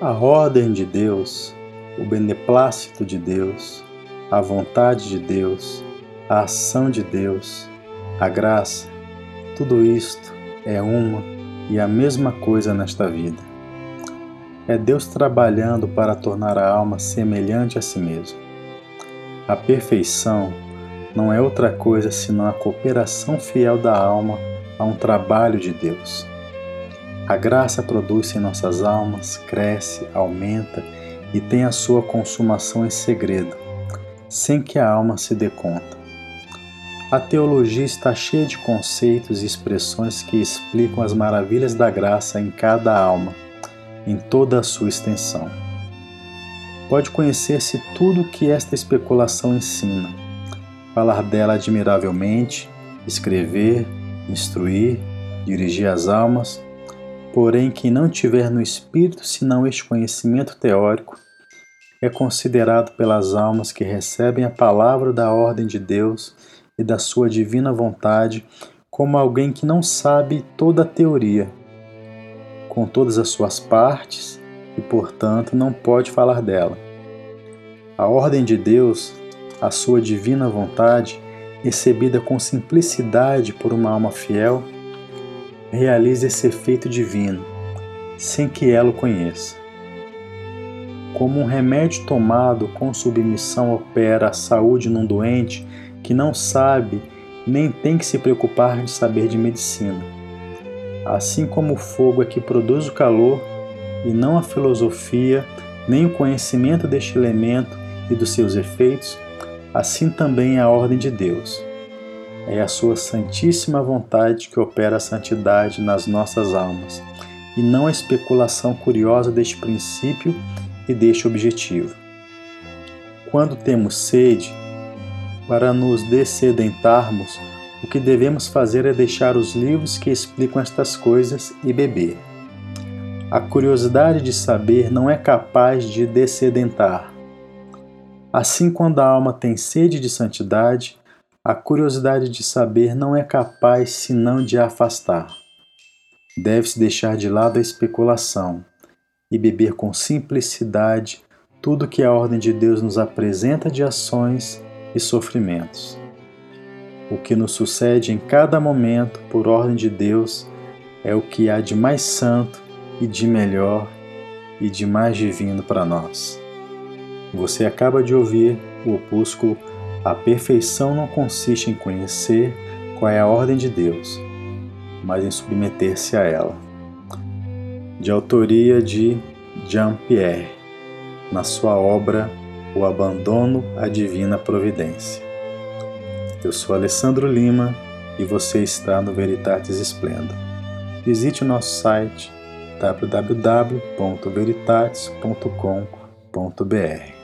A ordem de Deus, o beneplácito de Deus, a vontade de Deus, a ação de Deus, a graça, tudo isto é uma e a mesma coisa nesta vida. É Deus trabalhando para tornar a alma semelhante a si mesmo. A perfeição não é outra coisa senão a cooperação fiel da alma a um trabalho de Deus. A graça produz em nossas almas, cresce, aumenta e tem a sua consumação em segredo, sem que a alma se dê conta. A teologia está cheia de conceitos e expressões que explicam as maravilhas da graça em cada alma, em toda a sua extensão. Pode conhecer-se tudo o que esta especulação ensina, falar dela admiravelmente, escrever, instruir, dirigir as almas Porém, quem não tiver no espírito senão este conhecimento teórico, é considerado pelas almas que recebem a palavra da ordem de Deus e da sua divina vontade como alguém que não sabe toda a teoria, com todas as suas partes, e portanto não pode falar dela. A ordem de Deus, a sua divina vontade, recebida com simplicidade por uma alma fiel, realiza esse efeito divino, sem que ela o conheça. Como um remédio tomado com submissão opera a saúde num doente que não sabe nem tem que se preocupar de saber de medicina. Assim como o fogo é que produz o calor, e não a filosofia, nem o conhecimento deste elemento e dos seus efeitos, assim também é a ordem de Deus é a Sua Santíssima Vontade que opera a santidade nas nossas almas, e não a especulação curiosa deste princípio e deste objetivo. Quando temos sede, para nos dessedentarmos, o que devemos fazer é deixar os livros que explicam estas coisas e beber. A curiosidade de saber não é capaz de dessedentar. Assim, quando a alma tem sede de santidade, a curiosidade de saber não é capaz senão de afastar. Deve-se deixar de lado a especulação e beber com simplicidade tudo que a ordem de Deus nos apresenta de ações e sofrimentos. O que nos sucede em cada momento, por ordem de Deus, é o que há de mais santo e de melhor e de mais divino para nós. Você acaba de ouvir o opúsculo a perfeição não consiste em conhecer qual é a ordem de Deus, mas em submeter-se a ela. De autoria de Jean-Pierre, na sua obra O Abandono à Divina Providência. Eu sou Alessandro Lima e você está no Veritatis Splendor. Visite o nosso site www.veritatis.com.br.